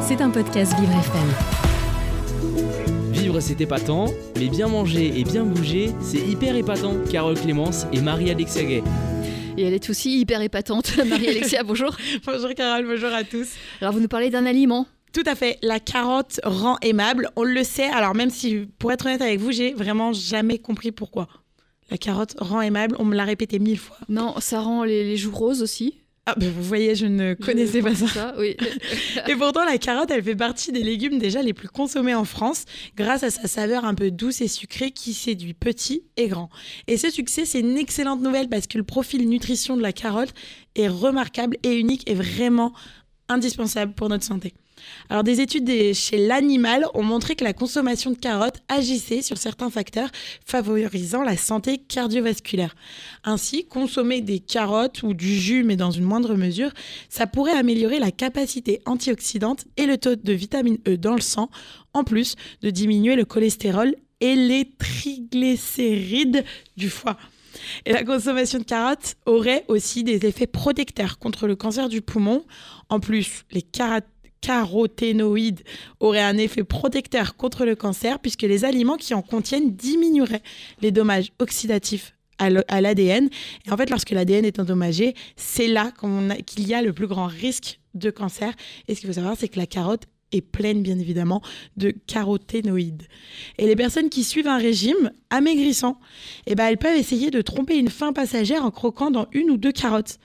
C'est un podcast Vivre FM. Vivre c'est épatant, mais bien manger et bien bouger, c'est hyper épatant. Carole Clémence et Marie-Alexia Gay. Et elle est aussi hyper épatante. Marie-Alexia, bonjour. bonjour Carole, bonjour à tous. Alors vous nous parlez d'un aliment tout à fait. La carotte rend aimable. On le sait. Alors même si, pour être honnête avec vous, j'ai vraiment jamais compris pourquoi. La carotte rend aimable. On me l'a répété mille fois. Non, ça rend les joues roses aussi. Ah, ben vous voyez, je ne connaissais pas ça. oui. et pourtant, la carotte, elle fait partie des légumes déjà les plus consommés en France, grâce à sa saveur un peu douce et sucrée qui séduit petits et grands. Et ce succès, c'est une excellente nouvelle parce que le profil nutrition de la carotte est remarquable et unique et vraiment indispensable pour notre santé. Alors, des études chez l'animal ont montré que la consommation de carottes agissait sur certains facteurs favorisant la santé cardiovasculaire. Ainsi, consommer des carottes ou du jus, mais dans une moindre mesure, ça pourrait améliorer la capacité antioxydante et le taux de vitamine E dans le sang, en plus de diminuer le cholestérol et les triglycérides du foie. Et la consommation de carottes aurait aussi des effets protecteurs contre le cancer du poumon. En plus, les carottes caroténoïdes auraient un effet protecteur contre le cancer puisque les aliments qui en contiennent diminueraient les dommages oxydatifs à l'ADN. Et en fait, lorsque l'ADN est endommagé, c'est là qu'il y a le plus grand risque de cancer. Et ce qu'il faut savoir, c'est que la carotte est pleine, bien évidemment, de caroténoïdes. Et les personnes qui suivent un régime amaigrissant, eh ben, elles peuvent essayer de tromper une faim passagère en croquant dans une ou deux carottes.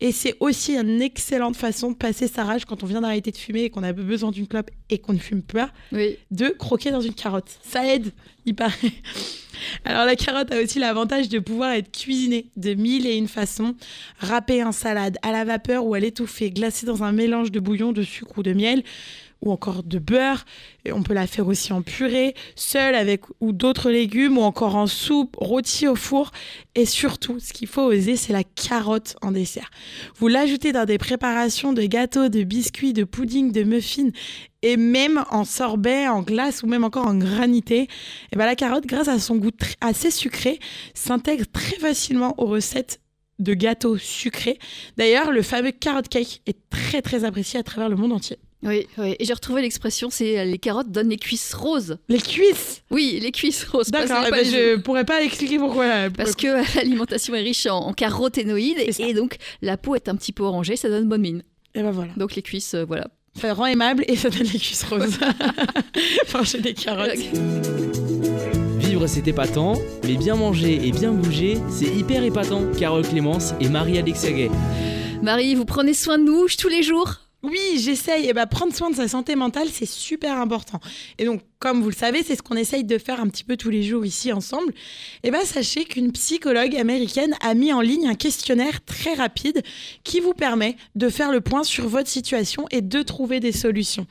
Et c'est aussi une excellente façon de passer sa rage quand on vient d'arrêter de fumer et qu'on a besoin d'une clope et qu'on ne fume pas, de croquer dans une carotte. Ça aide, il paraît. Alors la carotte a aussi l'avantage de pouvoir être cuisinée de mille et une façons, râpée en salade, à la vapeur ou à l'étouffer, glacée dans un mélange de bouillon, de sucre ou de miel ou encore de beurre. Et on peut la faire aussi en purée, seule avec ou d'autres légumes, ou encore en soupe, rôti au four. Et surtout, ce qu'il faut oser, c'est la carotte en dessert. Vous l'ajoutez dans des préparations de gâteaux, de biscuits, de pudding, de muffins, et même en sorbet, en glace ou même encore en granité. Et ben la carotte, grâce à son goût assez sucré, s'intègre très facilement aux recettes de gâteaux sucrés. D'ailleurs, le fameux carrot cake est très très apprécié à travers le monde entier. Oui, oui. et j'ai retrouvé l'expression, c'est euh, les carottes donnent les cuisses roses. Les cuisses Oui, les cuisses roses. D'accord, eh ben, je pourrais pas expliquer pourquoi. Parce que l'alimentation est riche en, caroténoïdes et, donc la peau est un petit peu orangée, ça donne bonne mine. Et ben voilà. Donc les cuisses, euh, voilà. Ça rend aimable et ça donne les cuisses roses. Manger des carottes. Vivre c'est épatant, mais bien manger et bien bouger, c'est hyper épatant. Carole Clémence et Marie-Alexia Gay. Marie, vous prenez soin de nous tous les jours? Oui, j'essaye. Et bah, prendre soin de sa santé mentale, c'est super important. Et donc, comme vous le savez, c'est ce qu'on essaye de faire un petit peu tous les jours ici ensemble. Et bah, sachez qu'une psychologue américaine a mis en ligne un questionnaire très rapide qui vous permet de faire le point sur votre situation et de trouver des solutions.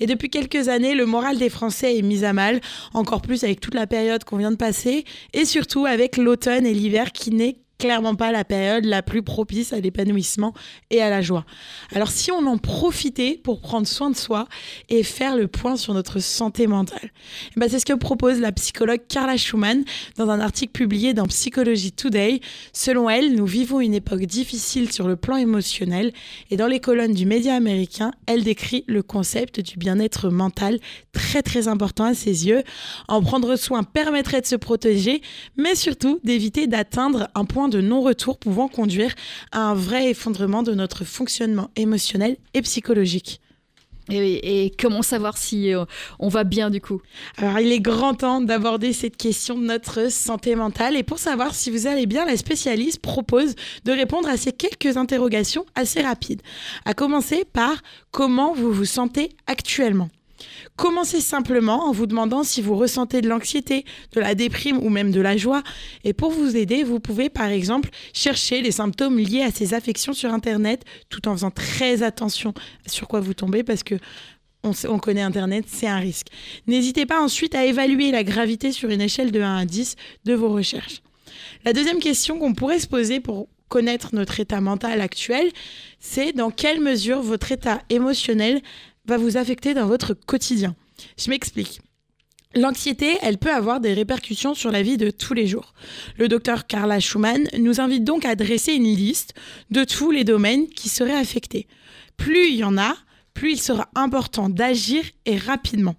Et depuis quelques années, le moral des Français est mis à mal, encore plus avec toute la période qu'on vient de passer, et surtout avec l'automne et l'hiver qui n'est clairement pas la période la plus propice à l'épanouissement et à la joie. Alors si on en profitait pour prendre soin de soi et faire le point sur notre santé mentale, eh ben, c'est ce que propose la psychologue Carla Schumann dans un article publié dans Psychology Today. Selon elle, nous vivons une époque difficile sur le plan émotionnel et dans les colonnes du média américain, elle décrit le concept du bien-être mental très très important à ses yeux. En prendre soin permettrait de se protéger, mais surtout d'éviter d'atteindre un point de non-retour pouvant conduire à un vrai effondrement de notre fonctionnement émotionnel et psychologique. Et, comment savoir si euh, on va bien du coup? Alors il est grand temps d'aborder cette question de notre santé mentale et pour savoir si vous allez bien, la spécialiste propose de répondre à ces quelques interrogations assez rapides. À commencer par comment vous vous sentez actuellement. Commencez simplement en vous demandant si vous ressentez de l'anxiété, de la déprime ou même de la joie. Et pour vous aider, vous pouvez par exemple chercher les symptômes liés à ces affections sur Internet tout en faisant très attention sur quoi vous tombez parce que on, connaît Internet, c'est un risque. N'hésitez pas ensuite à évaluer la gravité sur une échelle de 1 à 10 de vos recherches. La deuxième question qu'on pourrait se poser pour connaître notre état mental actuel, c'est dans quelle mesure votre état émotionnel va vous affecter dans votre quotidien. Je m'explique. L'anxiété, elle peut avoir des répercussions sur la vie de tous les jours. Le docteur Carla Schumann nous invite donc à dresser une liste de tous les domaines qui seraient affectés. Plus il y en a, plus il sera important d'agir et rapidement.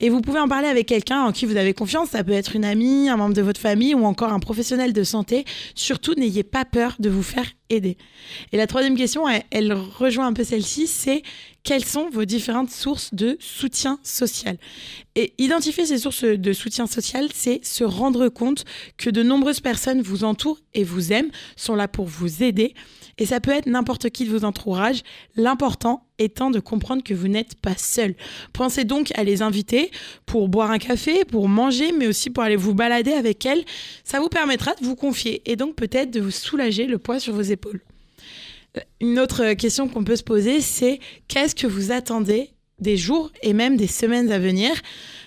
Et vous pouvez en parler avec quelqu'un en qui vous avez confiance. Ça peut être une amie, un membre de votre famille ou encore un professionnel de santé. Surtout, n'ayez pas peur de vous faire Et la troisième question, elle, rejoint un peu celle-ci, c'est quelles sont vos différentes sources de soutien social? Et identifier ces sources de soutien social, c'est se rendre compte que de nombreuses personnes vous entourent et vous aiment, sont là pour vous aider. Et ça peut être n'importe qui de vos entourages. L'important étant de comprendre que vous n'êtes pas seul. Pensez donc à les inviter pour boire un café, pour manger, mais aussi pour aller vous balader avec elles. Ça vous permettra de vous confier et donc peut-être de vous soulager le poids sur vos épaules. Euh, une autre question qu'on peut se poser, c'est qu'est-ce que vous attendez des jours et même des semaines à venir?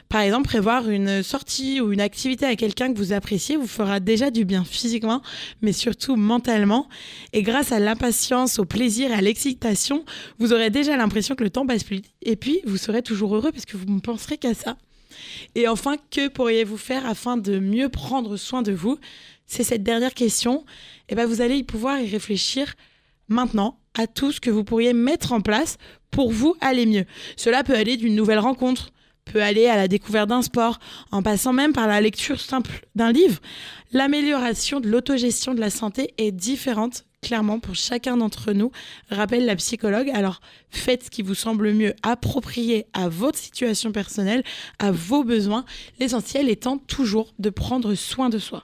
Par exemple, prévoir une sortie ou une activité à quelqu'un que vous appréciez vous fera déjà du bien physiquement, mais surtout mentalement. Et grâce à l'impatience, au plaisir à l'excitation, vous aurez déjà l'impression que le temps passe plus vite. Et puis, vous serez toujours heureux parce que vous ne penserez qu'à ça. Et enfin, que pourriez-vous faire afin de mieux prendre soin de vous? C'est cette dernière question. Et eh ben, vous allez y pouvoir y réfléchir maintenant à tout ce que vous pourriez mettre en place pour vous aller mieux. Cela peut aller d'une nouvelle rencontre, peut aller à la découverte d'un sport, en passant même par la lecture simple d'un livre. L'amélioration de l'autogestion de la santé est différente clairement pour chacun d'entre nous, rappelle la psychologue. Alors faites ce qui vous semble mieux, approprié à votre situation personnelle, à vos besoins, l'essentiel étant toujours de prendre soin de soi.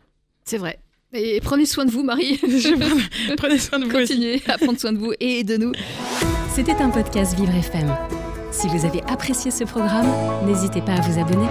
C'est vrai. Et prenez soin de vous, Marie. prenez soin de vous. Continuez à prendre soin de vous et de nous. C'était un podcast Vivre FM. Si vous avez apprécié ce programme, n'hésitez pas à vous abonner.